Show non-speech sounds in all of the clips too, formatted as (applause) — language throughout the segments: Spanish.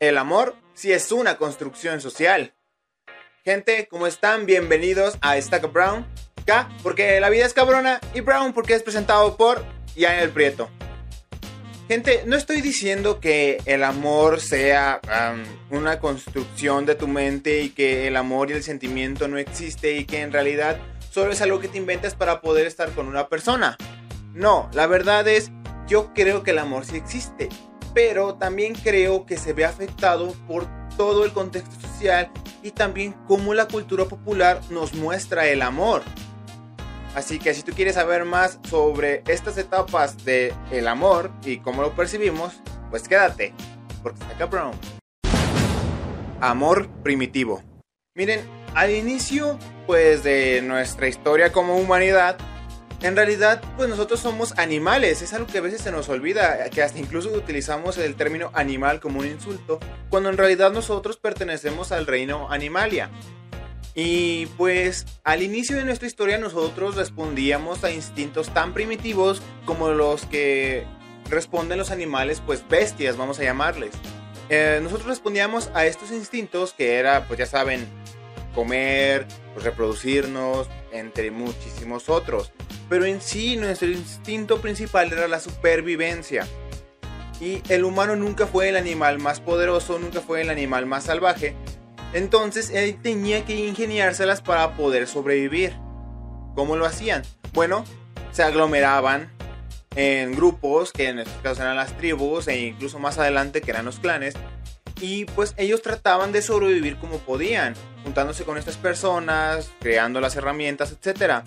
El amor sí es una construcción social. Gente, ¿cómo están? Bienvenidos a Stack Brown. K porque la vida es cabrona y Brown porque es presentado por el Prieto. Gente, no estoy diciendo que el amor sea una construcción de tu mente y que el amor y el sentimiento no existe y que en realidad solo es algo que te inventas para poder estar con una persona. No, la verdad es, yo creo que el amor sí existe pero también creo que se ve afectado por todo el contexto social y también cómo la cultura popular nos muestra el amor. Así que si tú quieres saber más sobre estas etapas de el amor y cómo lo percibimos, pues quédate, porque está cabrón. Amor primitivo. Miren, al inicio pues de nuestra historia como humanidad, en realidad, pues nosotros somos animales, es algo que a veces se nos olvida, que hasta incluso utilizamos el término animal como un insulto, cuando en realidad nosotros pertenecemos al reino animalia. Y pues al inicio de nuestra historia nosotros respondíamos a instintos tan primitivos como los que responden los animales, pues bestias, vamos a llamarles. Eh, nosotros respondíamos a estos instintos que era, pues ya saben, comer, pues, reproducirnos, entre muchísimos otros. Pero en sí nuestro instinto principal era la supervivencia. Y el humano nunca fue el animal más poderoso, nunca fue el animal más salvaje. Entonces él tenía que ingeniárselas para poder sobrevivir. ¿Cómo lo hacían? Bueno, se aglomeraban en grupos, que en estos casos eran las tribus, e incluso más adelante que eran los clanes, y pues ellos trataban de sobrevivir como podían, juntándose con estas personas, creando las herramientas, etc.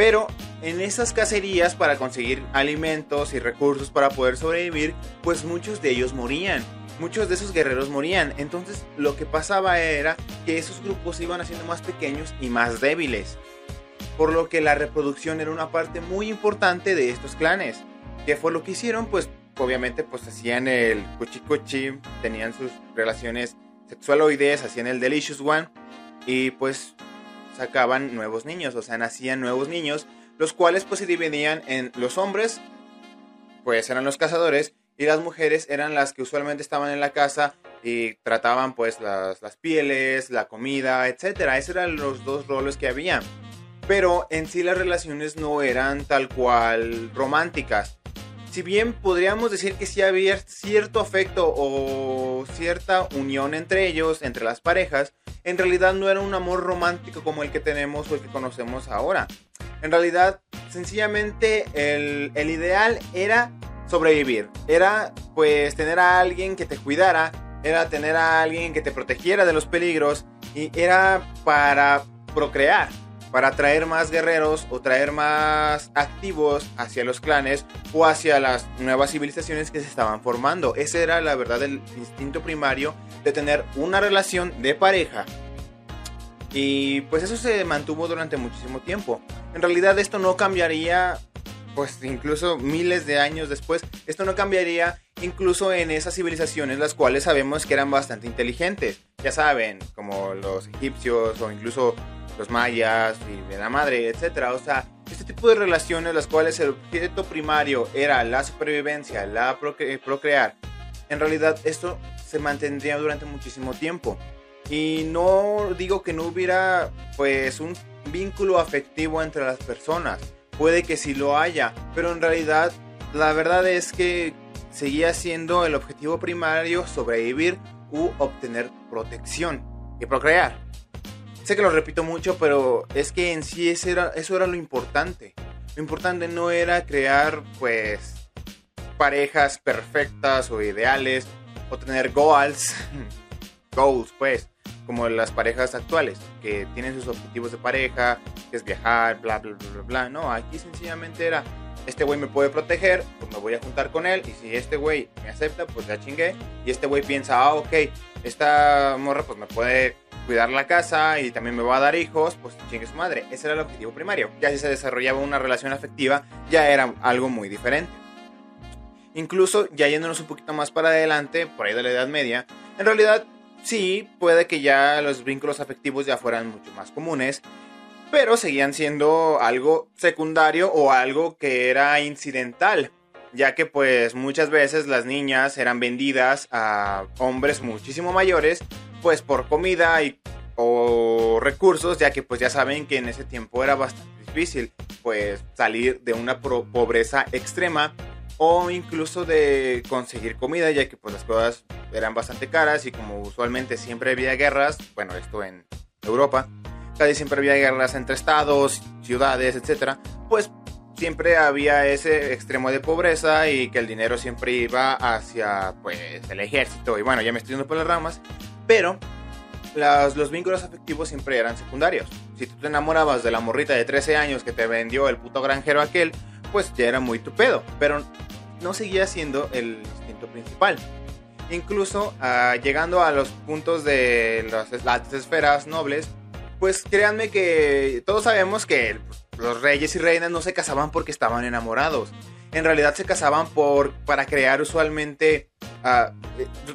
Pero en esas cacerías para conseguir alimentos y recursos para poder sobrevivir, pues muchos de ellos morían. Muchos de esos guerreros morían. Entonces lo que pasaba era que esos grupos iban haciendo más pequeños y más débiles. Por lo que la reproducción era una parte muy importante de estos clanes. ¿Qué fue lo que hicieron? Pues obviamente pues hacían el cuchi tenían sus relaciones sexualoides, hacían el delicious one y pues sacaban nuevos niños, o sea, nacían nuevos niños, los cuales pues se dividían en los hombres, pues eran los cazadores y las mujeres eran las que usualmente estaban en la casa y trataban pues las, las pieles, la comida, etcétera. Esos eran los dos roles que había. Pero en sí las relaciones no eran tal cual románticas si bien podríamos decir que sí había cierto afecto o cierta unión entre ellos, entre las parejas, en realidad no era un amor romántico como el que tenemos o el que conocemos ahora. En realidad, sencillamente el, el ideal era sobrevivir. Era pues tener a alguien que te cuidara, era tener a alguien que te protegiera de los peligros y era para procrear para traer más guerreros o traer más activos hacia los clanes o hacia las nuevas civilizaciones que se estaban formando. Ese era la verdad el instinto primario de tener una relación de pareja. Y pues eso se mantuvo durante muchísimo tiempo. En realidad esto no cambiaría, pues incluso miles de años después, esto no cambiaría incluso en esas civilizaciones las cuales sabemos que eran bastante inteligentes. Ya saben, como los egipcios o incluso los mayas y de la madre, etcétera. O sea, este tipo de relaciones, las cuales el objeto primario era la supervivencia, la procrear, en realidad esto se mantendría durante muchísimo tiempo. Y no digo que no hubiera pues un vínculo afectivo entre las personas. Puede que sí lo haya, pero en realidad la verdad es que seguía siendo el objetivo primario sobrevivir u obtener protección y procrear. Sé que lo repito mucho, pero es que en sí eso era, eso era lo importante. Lo importante no era crear, pues, parejas perfectas o ideales, o tener goals, (laughs) goals, pues, como las parejas actuales, que tienen sus objetivos de pareja, que es viajar, bla, bla, bla, bla, bla. No, aquí sencillamente era, este güey me puede proteger, pues me voy a juntar con él, y si este güey me acepta, pues ya chingué, y este güey piensa, ah, ok, esta morra pues me puede cuidar la casa y también me va a dar hijos, pues chingue su madre. Ese era el objetivo primario. Ya si se desarrollaba una relación afectiva, ya era algo muy diferente. Incluso ya yéndonos un poquito más para adelante, por ahí de la Edad Media, en realidad sí, puede que ya los vínculos afectivos ya fueran mucho más comunes, pero seguían siendo algo secundario o algo que era incidental. ya que pues muchas veces las niñas eran vendidas a hombres muchísimo mayores, pues por comida y o recursos, ya que pues ya saben que en ese tiempo era bastante difícil pues salir de una pobreza extrema o incluso de conseguir comida, ya que pues las cosas eran bastante caras y como usualmente siempre había guerras, bueno, esto en Europa, casi siempre había guerras entre estados, ciudades, etcétera, pues siempre había ese extremo de pobreza y que el dinero siempre iba hacia pues el ejército y bueno, ya me estoy yendo por las ramas, pero los vínculos afectivos siempre eran secundarios. Si tú te enamorabas de la morrita de 13 años que te vendió el puto granjero aquel, pues ya era muy tu pedo, pero no seguía siendo el instinto principal. Incluso ah, llegando a los puntos de las, las esferas nobles, pues créanme que todos sabemos que los reyes y reinas no se casaban porque estaban enamorados. En realidad se casaban por, para crear usualmente ah,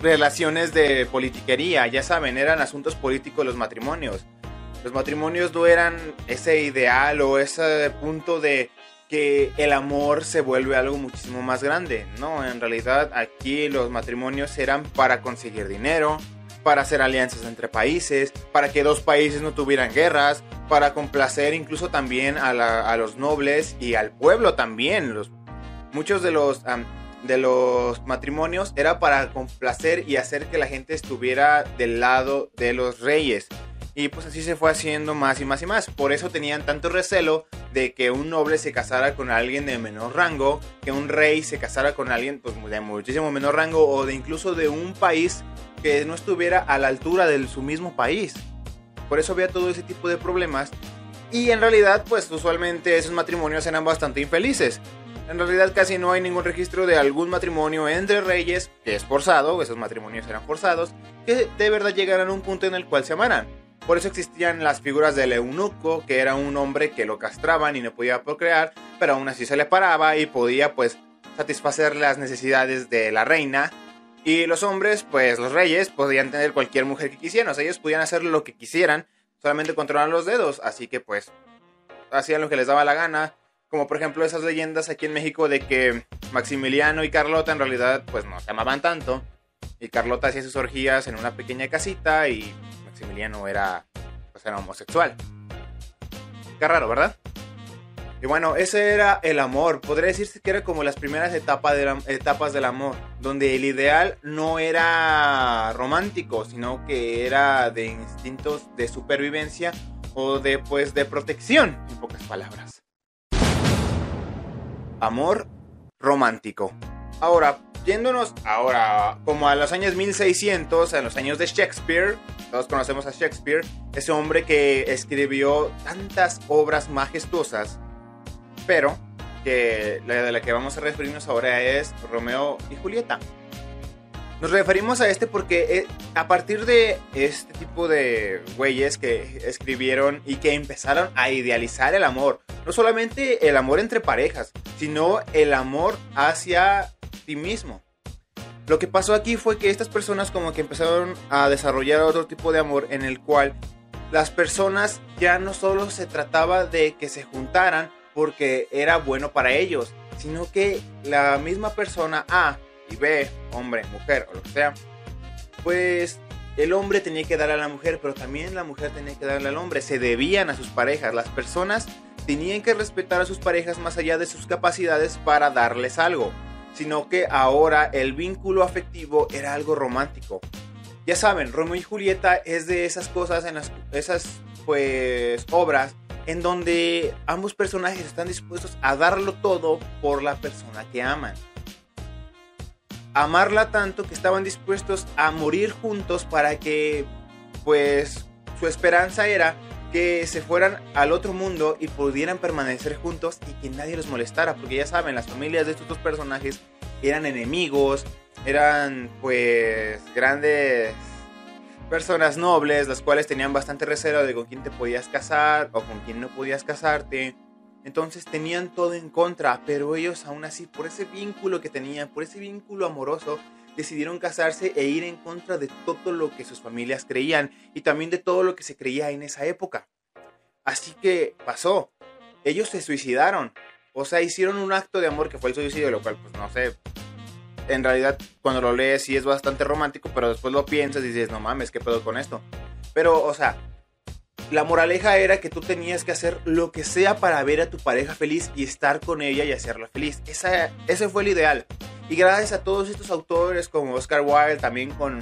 relaciones de politiquería. Ya saben, eran asuntos políticos los matrimonios. Los matrimonios no eran ese ideal o ese punto de que el amor se vuelve algo muchísimo más grande. No, en realidad aquí los matrimonios eran para conseguir dinero, para hacer alianzas entre países, para que dos países no tuvieran guerras, para complacer incluso también a, los nobles y al pueblo también. Los, muchos de los, de los matrimonios era para complacer y hacer que la gente estuviera del lado de los reyes. Y pues así se fue haciendo más y más y más. Por eso tenían tanto recelo de que un noble se casara con alguien de menor rango, que un rey se casara con alguien pues, de muchísimo menor rango o de incluso de un país que no estuviera a la altura de su mismo país. Por eso había todo ese tipo de problemas. Y en realidad, pues usualmente esos matrimonios eran bastante infelices. En realidad casi no hay ningún registro de algún matrimonio entre reyes que es forzado, esos matrimonios eran forzados, que de verdad llegaran a un punto en el cual se amaran. Por eso existían las figuras del eunuco, que era un hombre que lo castraban y no podía procrear, pero aún así se le paraba y podía pues satisfacer las necesidades de la reina y los hombres, pues los reyes, podían tener cualquier mujer que quisieran. O sea, ellos podían hacer lo que quisieran, solamente controlar los dedos. Así que, pues, hacían lo que les daba la gana. Como por ejemplo esas leyendas aquí en México de que Maximiliano y Carlota en realidad, pues no se amaban tanto. Y Carlota hacía sus orgías en una pequeña casita y Maximiliano era, pues, era homosexual. Qué raro, ¿verdad? Y bueno, ese era el amor. Podría decirse que era como las primeras etapas, etapas del amor, donde el ideal no era romántico, sino que era de instintos de supervivencia o de, pues, de protección, en pocas palabras. Amor romántico. Ahora, yéndonos ahora como a los años 1600, a los años de Shakespeare, todos conocemos a Shakespeare, ese hombre que escribió tantas obras majestuosas pero que la de la que vamos a referirnos ahora es Romeo y Julieta. Nos referimos a este porque eh, a partir de este tipo de güeyes que escribieron y que empezaron a idealizar el amor, no solamente el amor entre parejas, sino el amor hacia Lo que pasó aquí fue que estas personas como que empezaron a desarrollar otro tipo de amor en el cual las personas ya no solo se trataba de que se juntaran, porque era bueno para ellos, sino que la misma persona A y B, hombre, mujer o lo que sea, pues el hombre tenía que dar a la mujer, pero también la mujer tenía que darle al hombre. Se debían a sus parejas. Las personas tenían que respetar a sus parejas más allá de sus capacidades para darles algo, sino que ahora el vínculo afectivo era algo romántico. Ya saben, Romeo y Julieta es de esas cosas en las esas pues obras en donde ambos personajes están dispuestos a darlo todo por la persona que aman. Amarla tanto que estaban dispuestos a morir juntos para que, pues, su esperanza era que se fueran al otro mundo y pudieran permanecer juntos y que nadie los molestara, porque ya saben, las familias de estos dos personajes eran enemigos, eran pues grandes personas nobles, las cuales tenían bastante recelo de con quién te podías casar o con quién no podías casarte. Entonces tenían todo en contra, pero ellos aún así, por ese vínculo que tenían, por ese vínculo amoroso, decidieron casarse e ir en contra de todo lo que sus familias creían y también de todo lo que se creía en esa época. Así que pasó. Ellos se suicidaron. O sea, hicieron un acto de amor que fue el suicidio, lo cual, pues no sé. En realidad, cuando lo lees sí es bastante romántico, pero después lo piensas y dices, no mames, ¿qué pedo con esto? Pero, o sea, la moraleja era que tú tenías que hacer lo que sea para ver a tu pareja feliz y estar con ella y hacerla feliz. Esa, ese fue el ideal. Y gracias a todos estos autores como Oscar Wilde, también con,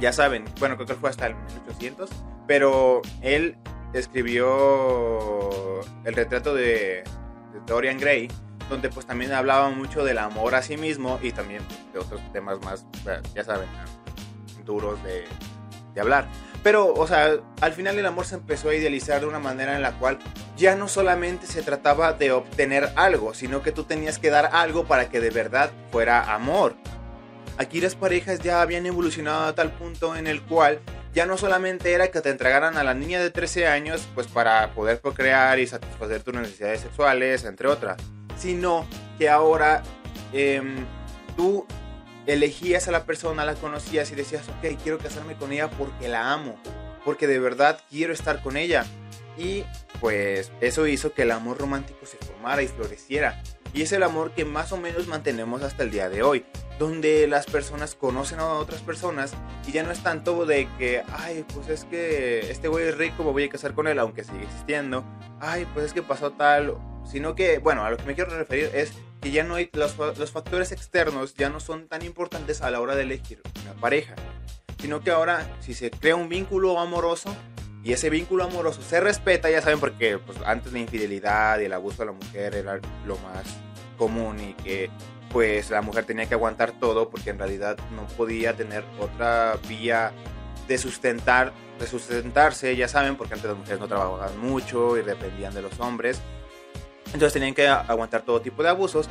ya saben, bueno, creo que fue hasta el 1800, pero él escribió el retrato de, Dorian Gray, donde pues también hablaba mucho del amor a sí mismo y también de otros temas más, ya saben, duros de, de hablar. Pero, o sea, al final el amor se empezó a idealizar de una manera en la cual ya no solamente se trataba de obtener algo, sino que tú tenías que dar algo para que de verdad fuera amor. Aquí las parejas ya habían evolucionado a tal punto en el cual ya no solamente era que te entregaran a la niña de 13 años pues para poder procrear y satisfacer tus necesidades sexuales, entre otras, sino que ahora em, tú elegías a la persona, la conocías y decías, ok, quiero casarme con ella porque la amo, porque de verdad quiero estar con ella. Y pues eso hizo que el amor romántico se formara y floreciera. Y es el amor que más o menos mantenemos hasta el día de hoy, donde las personas conocen a otras personas y ya no es tanto de que, ay, pues es que este güey es rico, me voy a casar con él, aunque sigue existiendo. Ay, pues es que pasó tal, sino que, bueno, a lo que me quiero referir es que ya no hay, los, los factores externos ya no son tan importantes a la hora de elegir una pareja, sino que ahora si se crea un vínculo amoroso y ese vínculo amoroso se respeta, ya saben, porque pues, antes la infidelidad y el abuso de la mujer era lo más común y que pues la mujer tenía que aguantar todo porque en realidad no podía tener otra vía de sustentar de sustentarse, ya saben, porque antes las mujeres no trabajaban mucho y dependían de los hombres. Entonces tenían que aguantar todo tipo de abusos.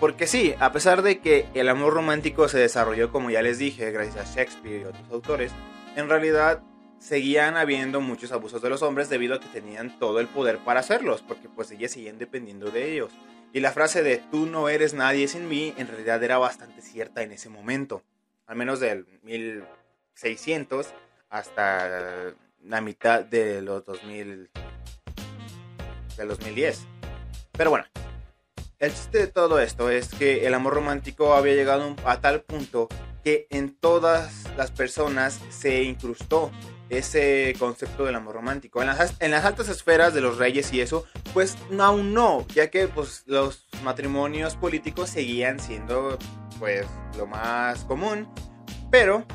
Porque sí, a pesar de que el amor romántico se desarrolló, como ya les dije, gracias a Shakespeare y otros autores, en realidad seguían habiendo muchos abusos de los hombres debido a que tenían todo el poder para hacerlos, porque pues ellas seguían dependiendo de ellos. Y la frase de tú no eres nadie sin mí en realidad era bastante cierta en ese momento, al menos del 1600 hasta la mitad de los 2000 del 2010. Pero bueno, el chiste de todo esto es que el amor romántico había llegado a tal punto que en todas las personas se incrustó ese concepto del amor romántico. En las, en las altas esferas de los reyes y eso, pues aún no, ya que pues, los matrimonios políticos seguían siendo pues lo más común, pero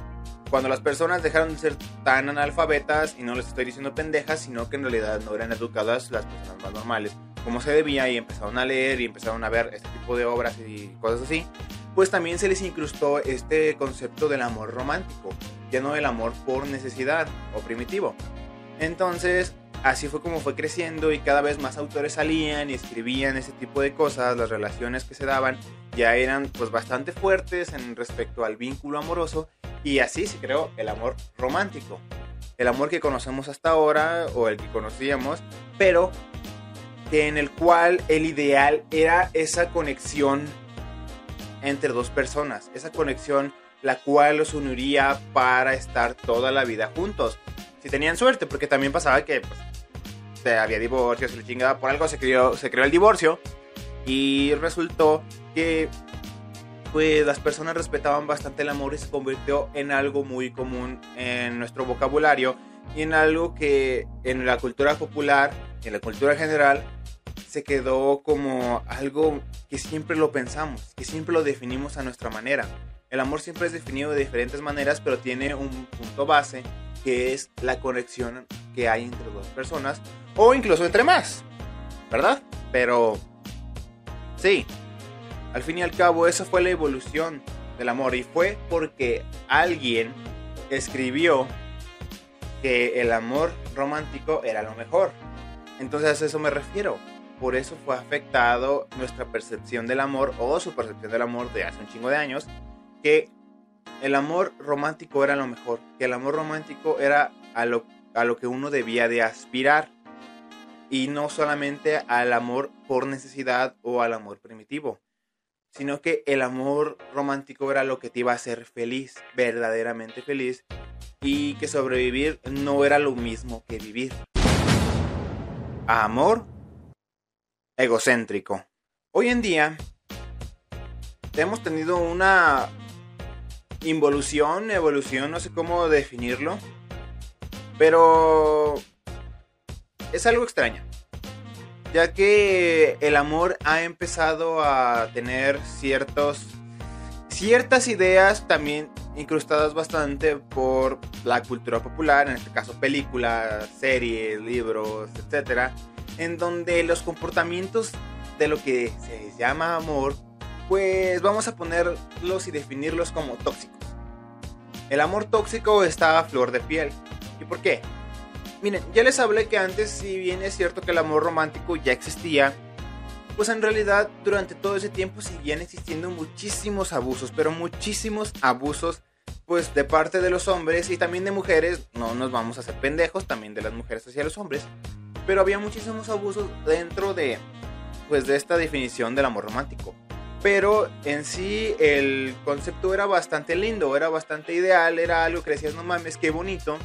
cuando las personas dejaron de ser tan analfabetas, y no les estoy diciendo pendejas, sino que en realidad no eran educadas las personas más normales, como se debía, y empezaron a leer y empezaron a ver este tipo de obras y cosas así, pues también se les incrustó este concepto del amor romántico, ya no del amor por necesidad o primitivo. Entonces, así fue como fue creciendo y cada vez más autores salían y escribían ese tipo de cosas, las relaciones que se daban ya eran pues bastante fuertes en respecto al vínculo amoroso y así se creó el amor romántico. El amor que conocemos hasta ahora o el que conocíamos, pero en el cual el ideal era esa conexión entre dos personas, esa conexión la cual los uniría para estar toda la vida juntos. Si tenían suerte, porque también pasaba que pues, había divorcios y la chingada, por algo se creó, se creó el divorcio y resultó que pues las personas respetaban bastante el amor y se convirtió en algo muy común en nuestro vocabulario y en algo que en la cultura popular, en la cultura general, se quedó como algo que siempre lo pensamos, que siempre lo definimos a nuestra manera. El amor siempre es definido de diferentes maneras, pero tiene un punto base que es la conexión que hay entre dos personas o incluso entre más, ¿verdad? Pero sí, al fin y al cabo, esa fue la evolución del amor y fue porque alguien escribió que el amor romántico era lo mejor. Entonces a eso me refiero. Por eso fue afectado nuestra percepción del amor o su percepción del amor de hace un chingo de años, que el amor romántico era lo mejor, que el amor romántico era a lo, a lo que uno debía de aspirar y no solamente al amor por necesidad o al amor primitivo sino que el amor romántico era lo que te iba a hacer feliz, verdaderamente feliz, y que sobrevivir no era lo mismo que vivir. Amor egocéntrico. Hoy en día hemos tenido una involución, evolución, no sé cómo definirlo, pero es algo extraño, ya que el amor ha empezado a tener ciertos ciertas ideas también incrustadas bastante por la cultura popular, en este caso películas, series, libros, etcétera, en donde los comportamientos de lo que se llama amor, pues vamos a ponerlos y definirlos como tóxicos. El amor tóxico está a flor de piel. ¿Y por qué? Miren, ya les hablé que antes, si bien es cierto que el amor romántico ya existía, pues en realidad durante todo ese tiempo seguían existiendo muchísimos abusos, pero muchísimos abusos pues de parte de los hombres y también de mujeres, no nos vamos a hacer pendejos, también de las mujeres hacia los hombres, pero había muchísimos abusos dentro de pues de esta definición del amor romántico. Pero en sí el concepto era bastante lindo, era bastante ideal, era algo que decías, no mames, qué bonito.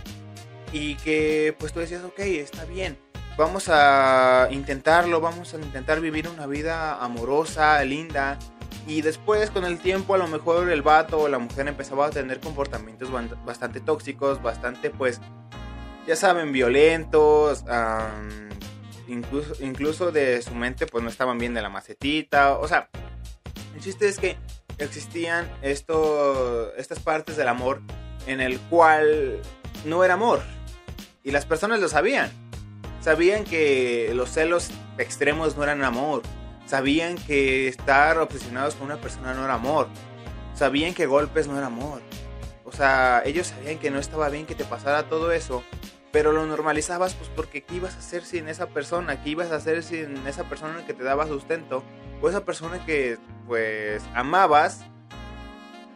Y que pues tú decías, ok, está bien, vamos a intentarlo, vamos a intentar vivir una vida amorosa, linda. Y después con el tiempo a lo mejor el vato o la mujer empezaba a tener comportamientos bastante tóxicos, bastante pues, ya saben, violentos. incluso, incluso de su mente pues no estaban bien de la macetita. O sea, el chiste es que existían esto, estas partes del amor en el cual no era amor. Y las personas lo sabían. Sabían que los celos extremos no eran amor. Sabían que estar obsesionados con una persona no era amor. Sabían que golpes no era amor. O sea, ellos sabían que no estaba bien que te pasara todo eso. Pero lo normalizabas pues porque ¿qué ibas a hacer sin esa persona? ¿Qué ibas a hacer sin esa persona que te daba sustento? O esa persona que pues amabas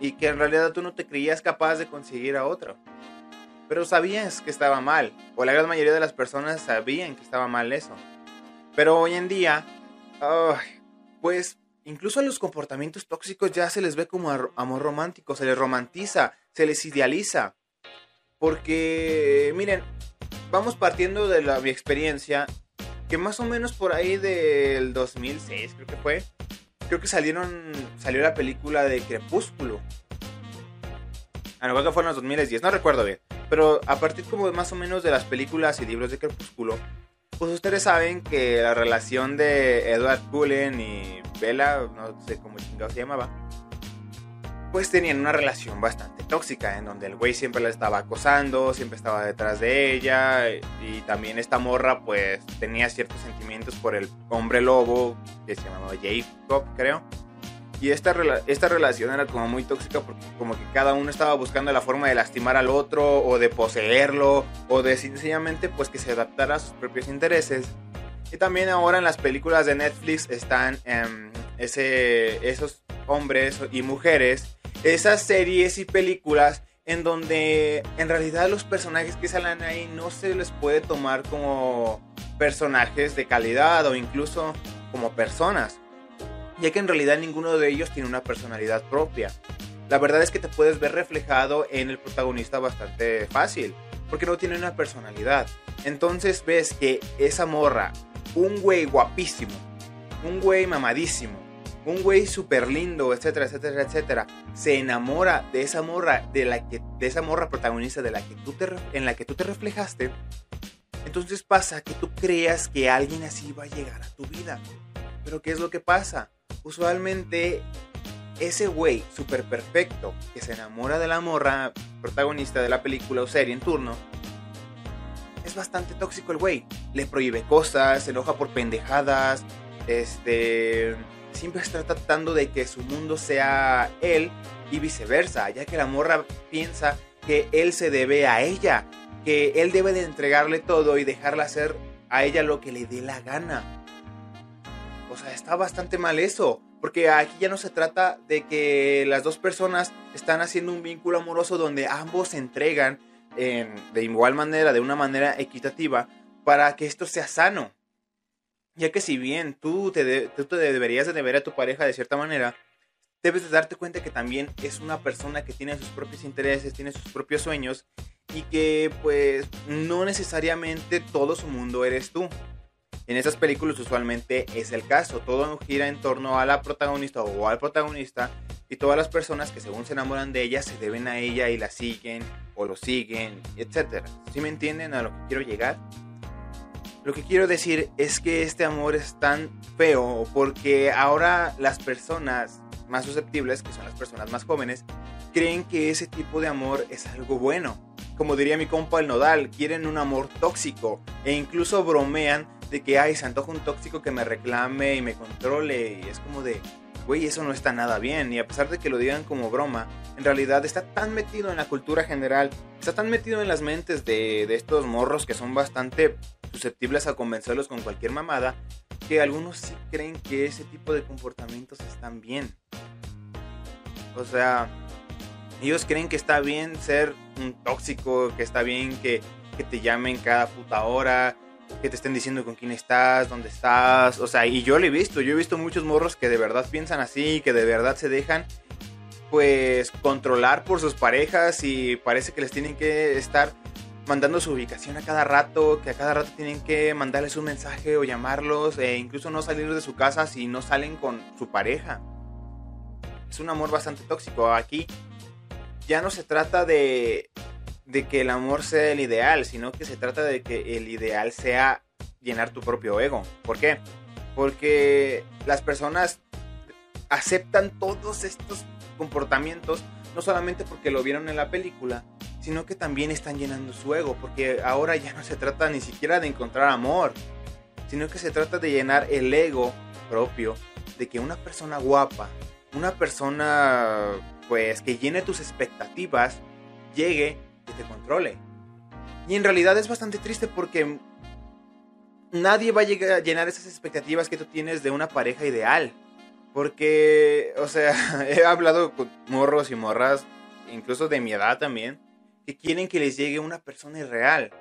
y que en realidad tú no te creías capaz de conseguir a otro. Pero sabías que estaba mal, o la gran mayoría de las personas sabían que estaba mal eso. Pero hoy en día, pues incluso a los comportamientos tóxicos ya se les ve como amor romántico, se les romantiza, se les idealiza. Porque, miren, vamos partiendo de la, mi experiencia que más o menos por ahí del 2006, creo que fue, creo que salieron, salió la película de Crepúsculo. A lo mejor que fue en los 2010, no recuerdo bien. Pero a partir como más o menos de las películas y libros de Crepúsculo, pues ustedes saben que la relación de Edward Cullen y Bella, no sé cómo se llamaba, pues tenían una relación bastante tóxica, en donde el güey siempre la estaba acosando, siempre estaba detrás de ella, y también esta morra pues tenía ciertos sentimientos por el hombre lobo, que se llamaba Jacob, creo. Y esta, esta relación era como muy tóxica porque como que cada uno estaba buscando la forma de lastimar al otro, o de poseerlo, o de sencillamente pues que se adaptara a sus propios intereses. Y también ahora en las películas de Netflix están em, ese, esos hombres y mujeres esas series y películas en donde en realidad los personajes que salen ahí no se les puede tomar como personajes de calidad o incluso como personas, ya que en realidad ninguno de ellos tiene una personalidad propia. La verdad es que te puedes ver reflejado en el protagonista bastante fácil, porque no tiene una personalidad. Entonces ves que esa morra, un güey guapísimo, un güey mamadísimo, un güey súper lindo, etcétera, etcétera, etcétera, se enamora de esa morra, de, la que, de esa morra protagonista de la que tú te, en la que tú te reflejaste, entonces pasa que tú creas que alguien así va a llegar a tu vida. Pero ¿qué es lo que pasa? Usualmente ese güey súper perfecto que se enamora de la morra protagonista de la película o serie en turno, es bastante tóxico el güey. Le prohíbe cosas, se enoja por pendejadas, este siempre está tratando de que su mundo sea él y viceversa, ya que la morra piensa que él se debe a ella, que él debe de entregarle todo y dejarla hacer a ella lo que le dé la gana. O sea, está bastante mal eso, porque aquí ya no se trata de que las dos personas están haciendo un vínculo amoroso donde ambos se entregan de igual manera, de una manera equitativa, para que esto sea sano. Ya que si bien tú te, deberías de deber a tu pareja de cierta manera, debes de darte cuenta que también es una persona que tiene sus propios intereses, tiene sus propios sueños y que pues no necesariamente todo su mundo eres tú. En esas películas usualmente es el caso, todo gira en torno a la protagonista o al protagonista y todas las personas que según se enamoran de ella se deben a ella y la siguen o lo siguen, etc. ¿Sí me entienden a lo que quiero llegar? Lo que quiero decir es que este amor es tan feo porque ahora las personas más susceptibles, que son las personas más jóvenes, creen que ese tipo de amor es algo bueno. Como diría mi compa el Nodal, quieren un amor tóxico e incluso bromean de que, ay, se antoja un tóxico que me reclame y me controle y es como de, güey, eso no está nada bien. Y a pesar de que lo digan como broma, en realidad está tan metido en la cultura general, está tan metido en las mentes de, de estos morros que son bastante susceptibles a convencerlos con cualquier mamada, que algunos sí creen que ese tipo de comportamientos están bien. O sea, ellos creen que está bien ser un tóxico, que está bien que, que te llamen cada puta hora, que te estén diciendo con quién estás, dónde estás. O sea, y yo lo he visto, yo he visto muchos morros que de verdad piensan así, que de verdad se dejan pues controlar por sus parejas y parece que les tienen que estar mandando su ubicación a cada rato, que a cada rato tienen que mandarles un mensaje o llamarlos, e incluso no salir de su casa si no salen con su pareja. Es un amor bastante tóxico. Aquí ya no se trata de de que el amor sea el ideal, sino que se trata de que el ideal sea llenar tu propio ego. ¿Por qué? Porque las personas aceptan todos estos comportamientos no solamente porque lo vieron en la película, sino que también están llenando su ego, porque ahora ya no se trata ni siquiera de encontrar amor, sino que se trata de llenar el ego propio de que una persona guapa, una persona pues que llene tus expectativas, llegue que te controle. Y en realidad es bastante triste porque nadie va a llegar a llenar esas expectativas que tú tienes de una pareja ideal. Porque, o sea, (laughs) he hablado con morros y morras, incluso de mi edad también, que quieren que les llegue una persona irreal.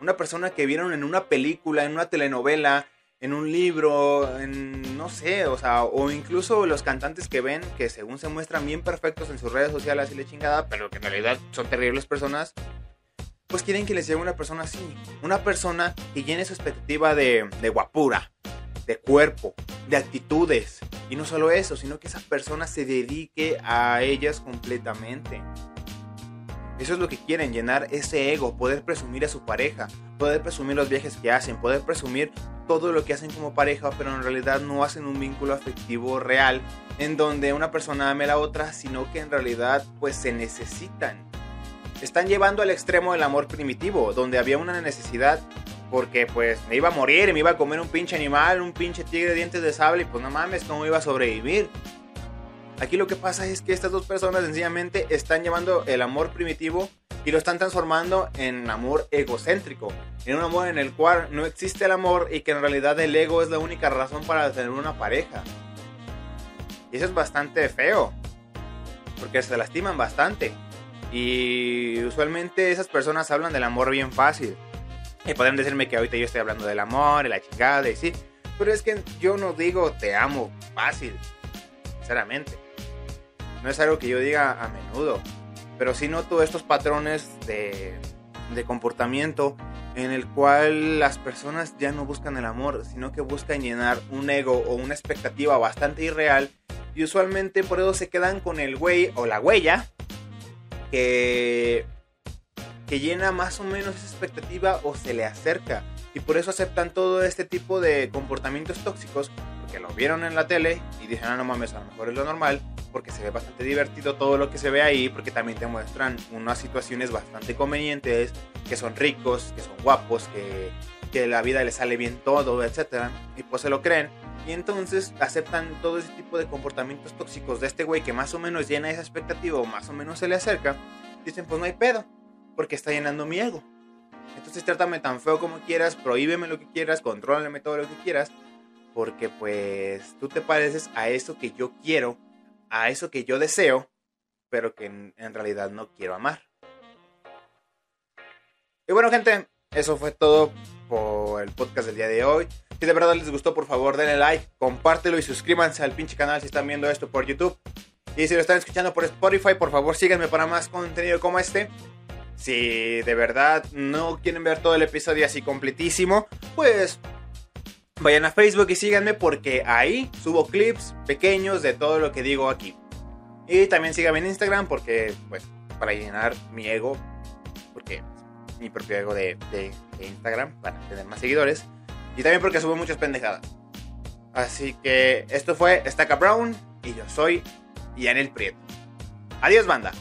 Una persona que vieron en una película, en una telenovela, en un libro, en no sé, o sea, o incluso los cantantes que ven que según se muestran bien perfectos en sus redes sociales y le chingada, pero que en realidad son terribles personas, pues quieren que les llegue una persona así, una persona que llene su expectativa de, de guapura, de cuerpo, de actitudes, y no solo eso, sino que esa persona se dedique a ellas completamente. Eso es lo que quieren, llenar ese ego, poder presumir a su pareja, poder presumir los viajes que hacen, poder presumir todo lo que hacen como pareja, pero en realidad no hacen un vínculo afectivo real en donde una persona ame a la otra, sino que en realidad pues se necesitan. Están llevando al extremo el amor primitivo, donde había una necesidad porque pues me iba a morir, me iba a comer un pinche animal, un pinche tigre de dientes de sable y pues no mames, ¿cómo iba a sobrevivir? Aquí lo que pasa es que estas dos personas sencillamente están llevando el amor primitivo y lo están transformando en amor egocéntrico, en un amor en el cual no existe el amor y que en realidad el ego es la única razón para tener una pareja. Y eso es bastante feo, porque se lastiman bastante. Y usualmente esas personas hablan del amor bien fácil. Y pueden decirme que ahorita yo estoy hablando del amor y la chingada y sí. Pero es que yo no digo te amo fácil. Sinceramente. No es algo que yo diga a menudo. Pero sí noto estos patrones de, de comportamiento en el cual las personas ya no buscan el amor, sino que buscan llenar un ego o una expectativa bastante irreal. Y usualmente por eso se quedan con el güey o la huella que, que llena más o menos esa expectativa o se le acerca. Y por eso aceptan todo este tipo de comportamientos tóxicos, porque lo vieron en la tele y dicen, ah, no mames, a lo mejor es lo normal, porque se ve bastante divertido todo lo que se ve ahí, porque también te muestran unas situaciones bastante convenientes, que son ricos, que son guapos, que, que la vida les sale bien todo, etc. Y pues se lo creen. Y entonces aceptan todo ese tipo de comportamientos tóxicos de este güey que más o menos llena esa expectativa o más o menos se le acerca. Dicen, pues no hay pedo, porque está llenando mi ego. Entonces trátame tan feo como quieras, prohíbeme lo que quieras, contrólame todo lo que quieras, porque pues tú te pareces a eso que yo quiero, a eso que yo deseo, pero que en, realidad no quiero amar. Y bueno gente, eso fue todo por el podcast del día de hoy. Si de verdad les gustó, por favor denle like, compártelo y suscríbanse al pinche canal si están viendo esto por YouTube. Y si lo están escuchando por Spotify, por favor síganme para más contenido como este. Si de verdad no quieren ver todo el episodio así completísimo, pues vayan a Facebook y síganme porque ahí subo clips pequeños de todo lo que digo aquí. Y también síganme en Instagram porque, pues, para llenar mi ego, porque mi propio ego de, de, Instagram, para tener más seguidores. Y también porque subo muchas pendejadas. Así que esto fue Stacka Brown y yo soy Yanel Prieto. Adiós, banda.